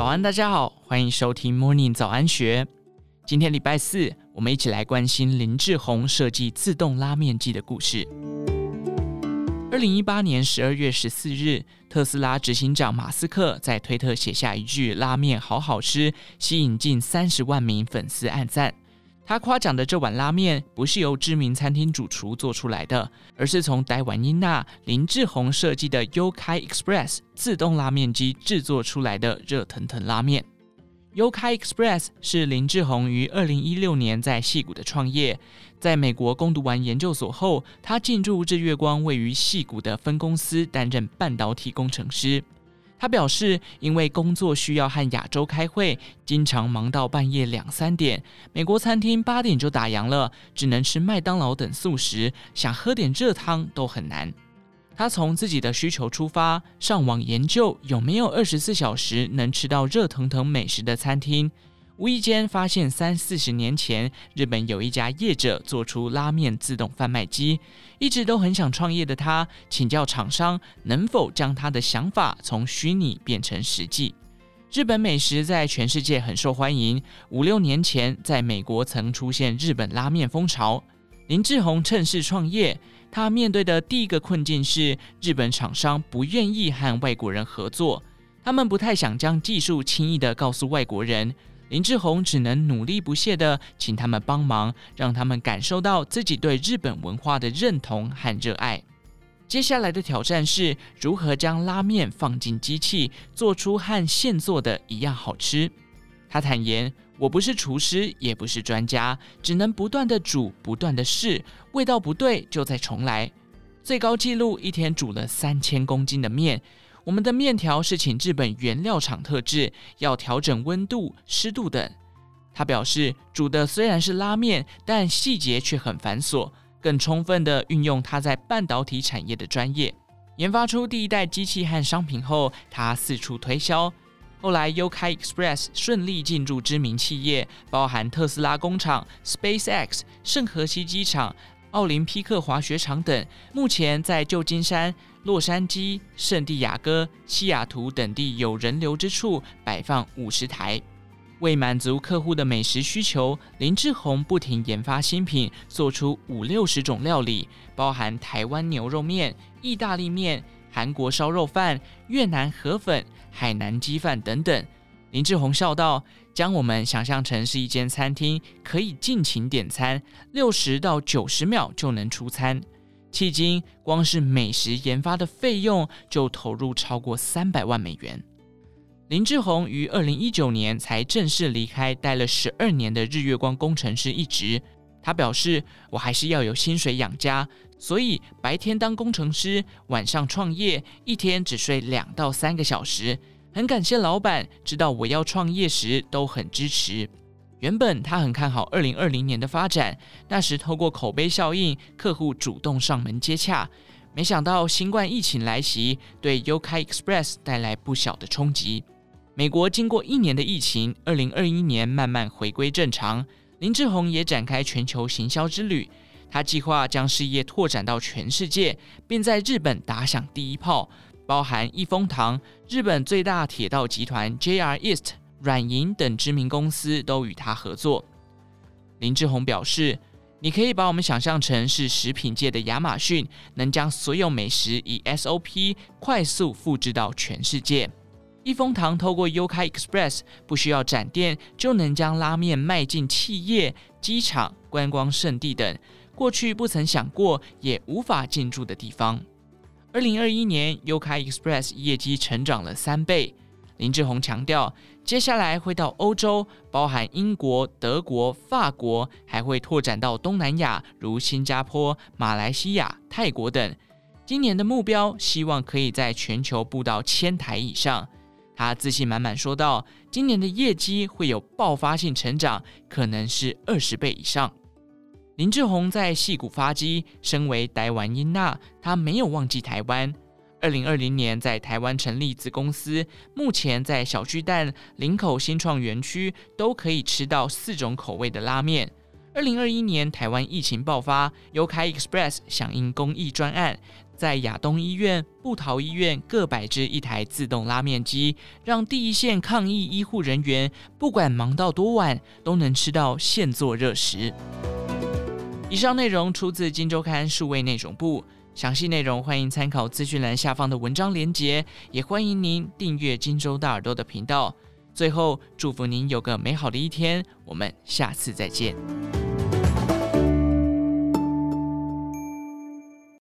早安，大家好，欢迎收听 Morning 早安学。今天礼拜四，我们一起来关心林志宏设计自动拉面机的故事。二零一八年十二月十四日，特斯拉执行长马斯克在推特写下一句“拉面好好吃”，吸引近三十万名粉丝按赞。他夸奖的这碗拉面不是由知名餐厅主厨做出来的，而是从台湾英娜林志宏设计的 yoka Express 自动拉面机制作出来的热腾腾拉面。yoka Express 是林志宏于二零一六年在矽谷的创业，在美国攻读完研究所后，他进驻日月光位于矽谷的分公司担任半导体工程师。他表示，因为工作需要和亚洲开会，经常忙到半夜两三点。美国餐厅八点就打烊了，只能吃麦当劳等素食，想喝点热汤都很难。他从自己的需求出发，上网研究有没有二十四小时能吃到热腾腾美食的餐厅。无意间发现，三四十年前，日本有一家业者做出拉面自动贩卖机。一直都很想创业的他，请教厂商能否将他的想法从虚拟变成实际。日本美食在全世界很受欢迎。五六年前，在美国曾出现日本拉面风潮。林志宏趁势创业，他面对的第一个困境是，日本厂商不愿意和外国人合作，他们不太想将技术轻易地告诉外国人。林志宏只能努力不懈地请他们帮忙，让他们感受到自己对日本文化的认同和热爱。接下来的挑战是如何将拉面放进机器，做出和现做的一样好吃。他坦言：“我不是厨师，也不是专家，只能不断地煮，不断地试，味道不对就再重来。最高纪录一天煮了三千公斤的面。”我们的面条是请日本原料厂特制，要调整温度、湿度等。他表示，煮的虽然是拉面，但细节却很繁琐，更充分地运用他在半导体产业的专业，研发出第一代机器和商品后，他四处推销。后来，Yokai Express 顺利进驻知名企业，包含特斯拉工厂、SpaceX、圣荷西机场。奥林匹克滑雪场等，目前在旧金山、洛杉矶、圣地亚哥、西雅图等地有人流之处摆放五十台。为满足客户的美食需求，林志宏不停研发新品，做出五六十种料理，包含台湾牛肉面、意大利面、韩国烧肉饭、越南河粉、海南鸡饭等等。林志宏笑道：“将我们想象成是一间餐厅，可以尽情点餐，六十到九十秒就能出餐。迄今，光是美食研发的费用就投入超过三百万美元。”林志宏于二零一九年才正式离开待了十二年的日月光工程师一职。他表示：“我还是要有薪水养家，所以白天当工程师，晚上创业，一天只睡两到三个小时。”很感谢老板，知道我要创业时都很支持。原本他很看好二零二零年的发展，那时透过口碑效应，客户主动上门接洽。没想到新冠疫情来袭，对 Yokai Express 带来不小的冲击。美国经过一年的疫情，二零二一年慢慢回归正常。林志宏也展开全球行销之旅，他计划将事业拓展到全世界，并在日本打响第一炮。包含益丰堂、日本最大铁道集团 JR East、软银等知名公司都与他合作。林志宏表示：“你可以把我们想象成是食品界的亚马逊，能将所有美食以 SOP 快速复制到全世界。益丰堂透过 u k a Express，不需要展店就能将拉面卖进企业、机场、观光胜地等过去不曾想过也无法进驻的地方。”二零二一年 u k a Express 业绩成长了三倍。林志宏强调，接下来会到欧洲，包含英国、德国、法国，还会拓展到东南亚，如新加坡、马来西亚、泰国等。今年的目标，希望可以在全球布到千台以上。他自信满满说道：“今年的业绩会有爆发性成长，可能是二十倍以上。”林志宏在戏谷发迹，身为台湾音娜，他没有忘记台湾。二零二零年在台湾成立子公司，目前在小巨蛋、林口新创园区都可以吃到四种口味的拉面。二零二一年台湾疫情爆发，优开 Express 响应公益专案，在亚东医院、部桃医院各摆置一台自动拉面机，让第一线抗疫医护人员不管忙到多晚，都能吃到现做热食。以上内容出自《金周刊》数位内容部，详细内容欢迎参考资讯栏下方的文章连接，也欢迎您订阅《荆州大耳朵》的频道。最后，祝福您有个美好的一天，我们下次再见。